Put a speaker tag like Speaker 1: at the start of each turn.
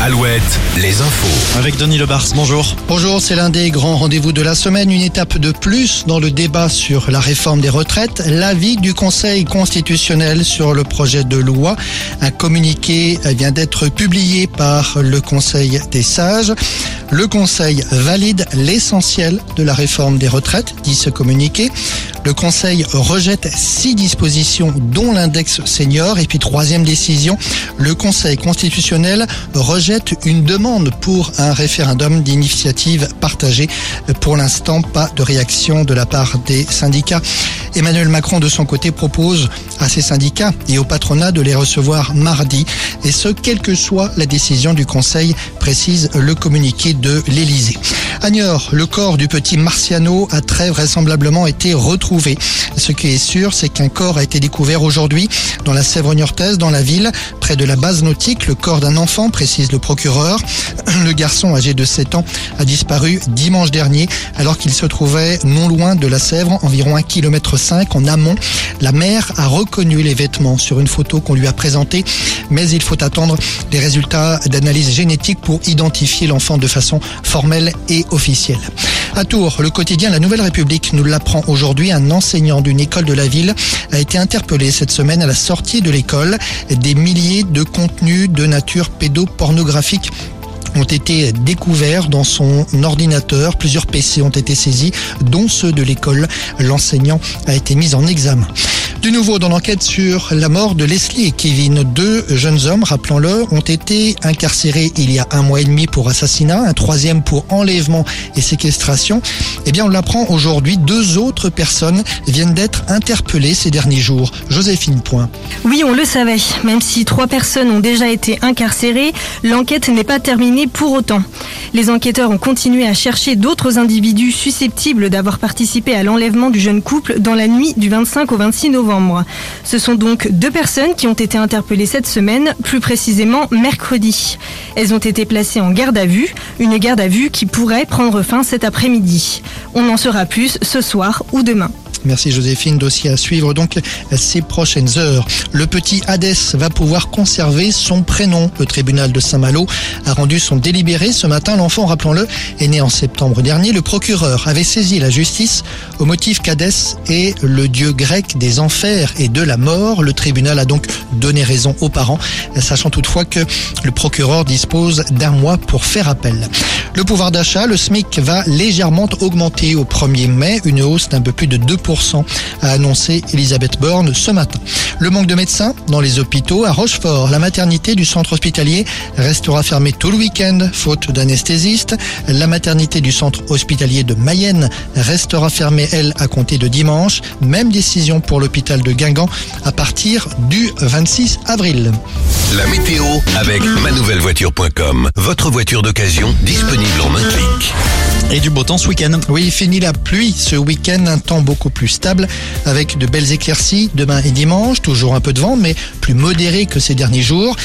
Speaker 1: Alouette. Les infos.
Speaker 2: Avec Denis Lebars, bonjour.
Speaker 3: Bonjour, c'est l'un des grands rendez-vous de la semaine, une étape de plus dans le débat sur la réforme des retraites, l'avis du Conseil constitutionnel sur le projet de loi. Un communiqué vient d'être publié par le Conseil des sages. Le Conseil valide l'essentiel de la réforme des retraites, dit ce communiqué. Le Conseil rejette six dispositions, dont l'index senior. Et puis troisième décision, le Conseil constitutionnel rejette une demande pour un référendum d'initiative partagée. Pour l'instant, pas de réaction de la part des syndicats. Emmanuel Macron, de son côté, propose à ses syndicats et au patronat de les recevoir mardi, et ce, quelle que soit la décision du Conseil, précise le communiqué de l'Élysée. Le corps du petit Marciano a très vraisemblablement été retrouvé. Ce qui est sûr, c'est qu'un corps a été découvert aujourd'hui dans la Sèvre niortaise, dans la ville, près de la base nautique, le corps d'un enfant, précise le procureur. Le garçon âgé de 7 ans a disparu dimanche dernier alors qu'il se trouvait non loin de la Sèvre, environ 1 km 5 en amont. La mère a reconnu les vêtements sur une photo qu'on lui a présentée, mais il faut attendre les résultats d'analyse génétique pour identifier l'enfant de façon formelle et officielle. À Tours, le quotidien La Nouvelle République nous l'apprend aujourd'hui. Un enseignant d'une école de la ville a été interpellé cette semaine à la sortie de l'école. Des milliers de contenus de nature pédopornographique ont été découverts dans son ordinateur. Plusieurs PC ont été saisis, dont ceux de l'école. L'enseignant a été mis en examen. Du nouveau dans l'enquête sur la mort de Leslie et Kevin, deux jeunes hommes, rappelons-le, ont été incarcérés il y a un mois et demi pour assassinat, un troisième pour enlèvement et séquestration. Eh bien, on l'apprend aujourd'hui, deux autres personnes viennent d'être interpellées ces derniers jours. Joséphine Point.
Speaker 4: Oui, on le savait. Même si trois personnes ont déjà été incarcérées, l'enquête n'est pas terminée pour autant. Les enquêteurs ont continué à chercher d'autres individus susceptibles d'avoir participé à l'enlèvement du jeune couple dans la nuit du 25 au 26 novembre. Ce sont donc deux personnes qui ont été interpellées cette semaine, plus précisément mercredi. Elles ont été placées en garde à vue, une garde à vue qui pourrait prendre fin cet après-midi. On en saura plus ce soir ou demain.
Speaker 3: Merci Joséphine. Dossier à suivre donc ces prochaines heures. Le petit Hadès va pouvoir conserver son prénom. Le tribunal de Saint-Malo a rendu son délibéré ce matin. L'enfant, rappelons-le, est né en septembre dernier. Le procureur avait saisi la justice au motif qu'Hadès est le dieu grec des enfers et de la mort. Le tribunal a donc donné raison aux parents, sachant toutefois que le procureur dispose d'un mois pour faire appel. Le pouvoir d'achat, le SMIC va légèrement augmenter au 1er mai, une hausse d'un peu plus de 2%, a annoncé Elisabeth Borne ce matin. Le manque de médecins dans les hôpitaux à Rochefort, la maternité du centre hospitalier restera fermée tout le week-end, faute d'anesthésistes. La maternité du centre hospitalier de Mayenne restera fermée, elle, à compter de dimanche. Même décision pour l'hôpital de Guingamp à partir du 26 avril.
Speaker 1: La météo avec manouvellevoiture.com. Votre voiture d'occasion disponible en un clic.
Speaker 2: Et du beau temps ce week-end.
Speaker 3: Oui, fini la pluie ce week-end, un temps beaucoup plus stable avec de belles éclaircies demain et dimanche, toujours un peu de vent mais plus modéré que ces derniers jours.